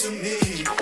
to me.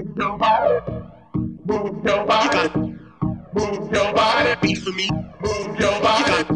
Move your body. Move your body. Move your body. Beat for me. Move your body.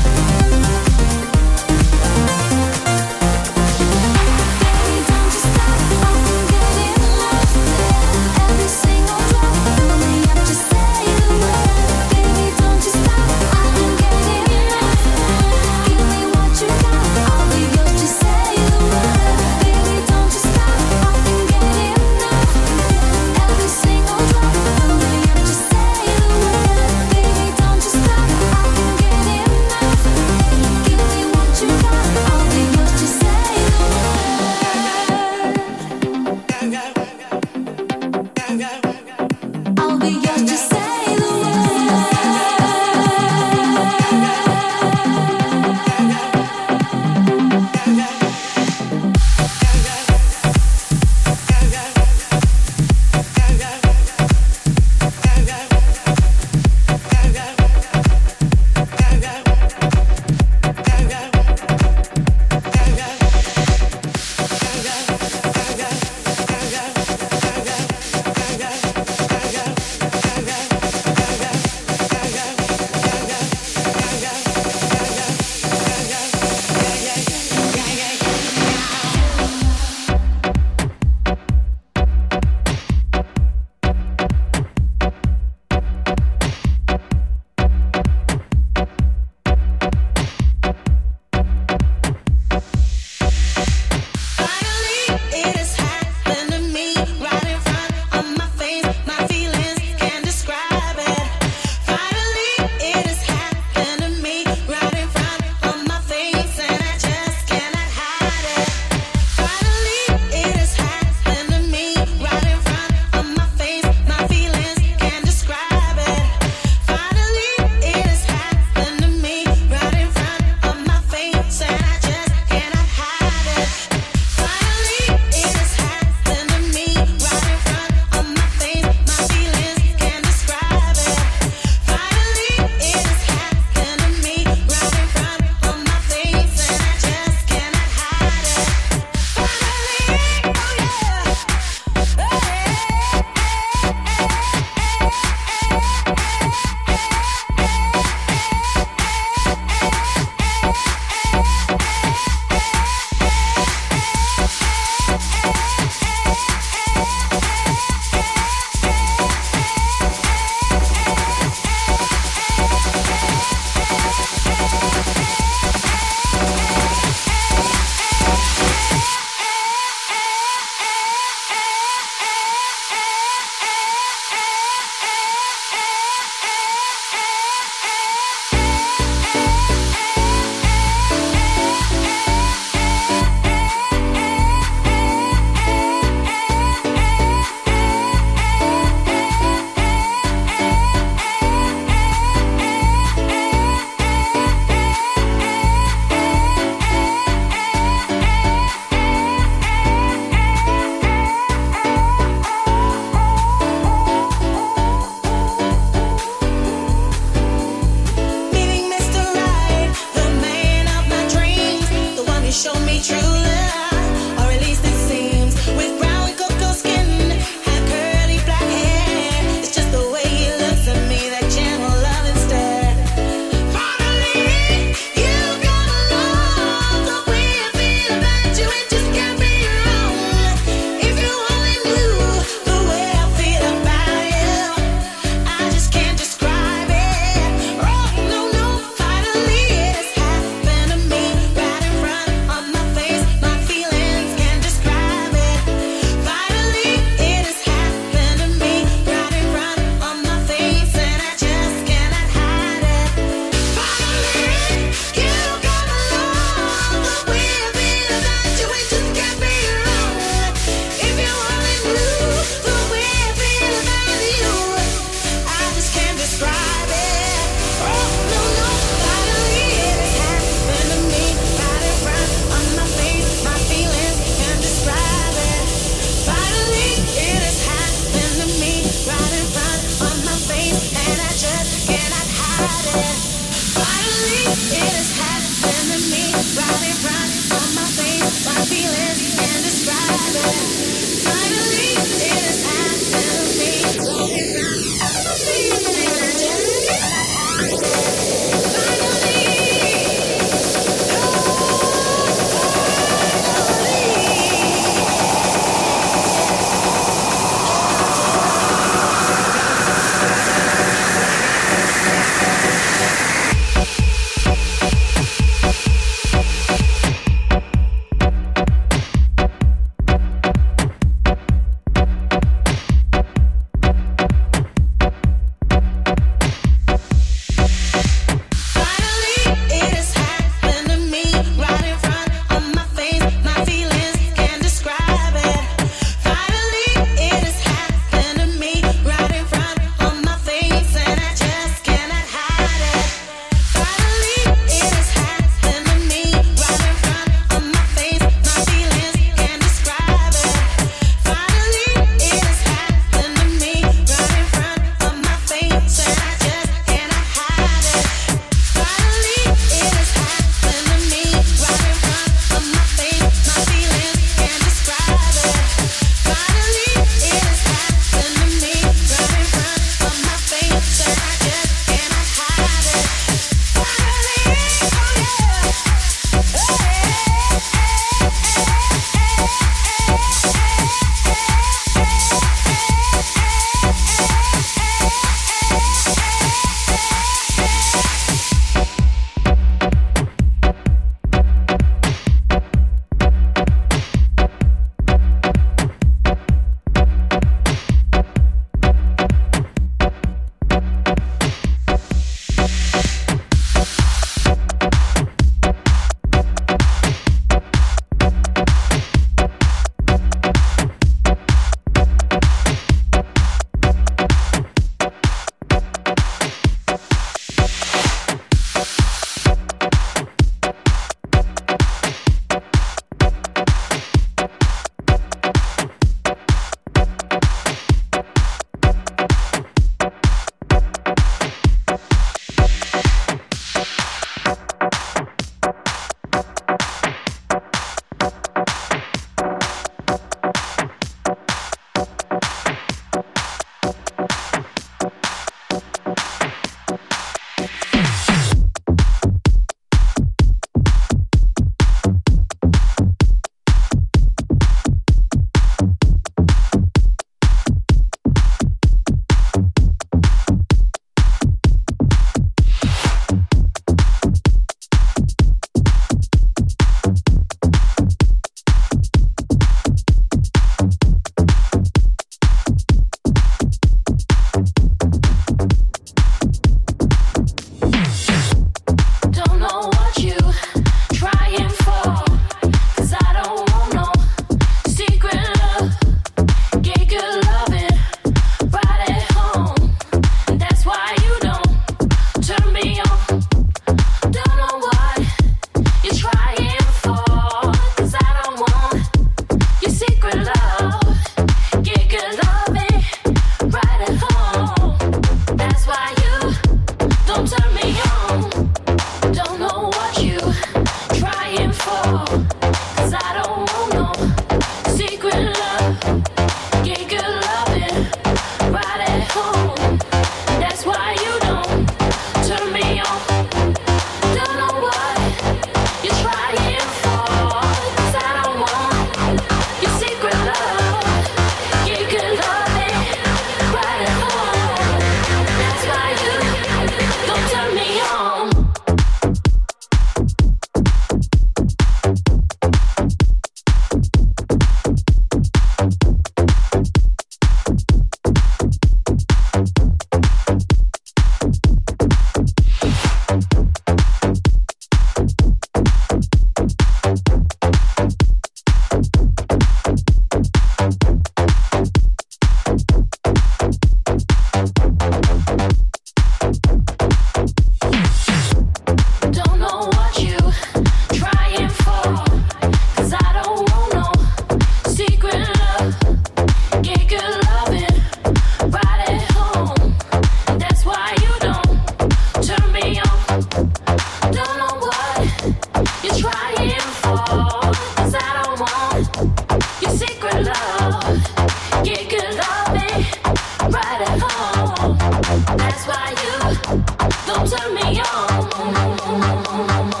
Thank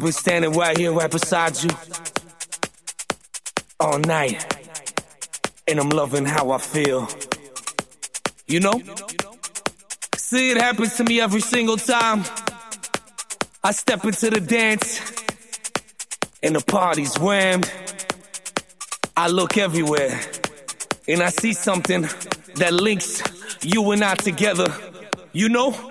been standing right here, right beside you, all night. And I'm loving how I feel. You know? See, it happens to me every single time. I step into the dance, and the party's rammed. I look everywhere, and I see something that links you and I together. You know?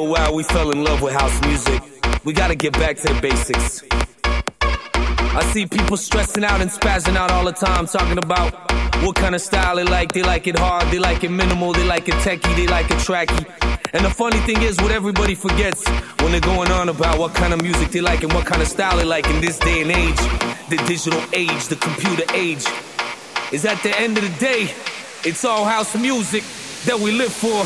Remember why we fell in love with house music. We gotta get back to the basics. I see people stressing out and spazzing out all the time, talking about what kind of style they like. They like it hard, they like it minimal, they like it techie, they like it tracky. And the funny thing is, what everybody forgets when they're going on about what kind of music they like and what kind of style they like in this day and age, the digital age, the computer age, is at the end of the day, it's all house music that we live for.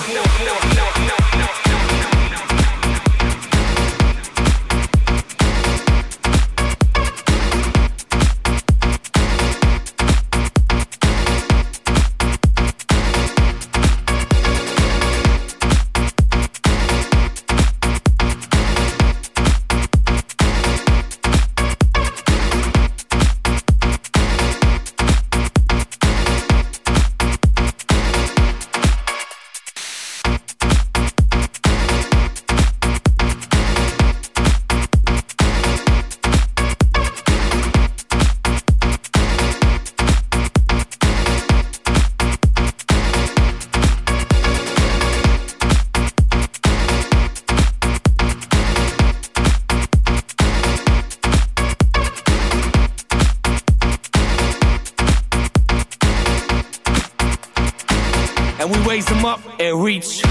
Raise them up and reach.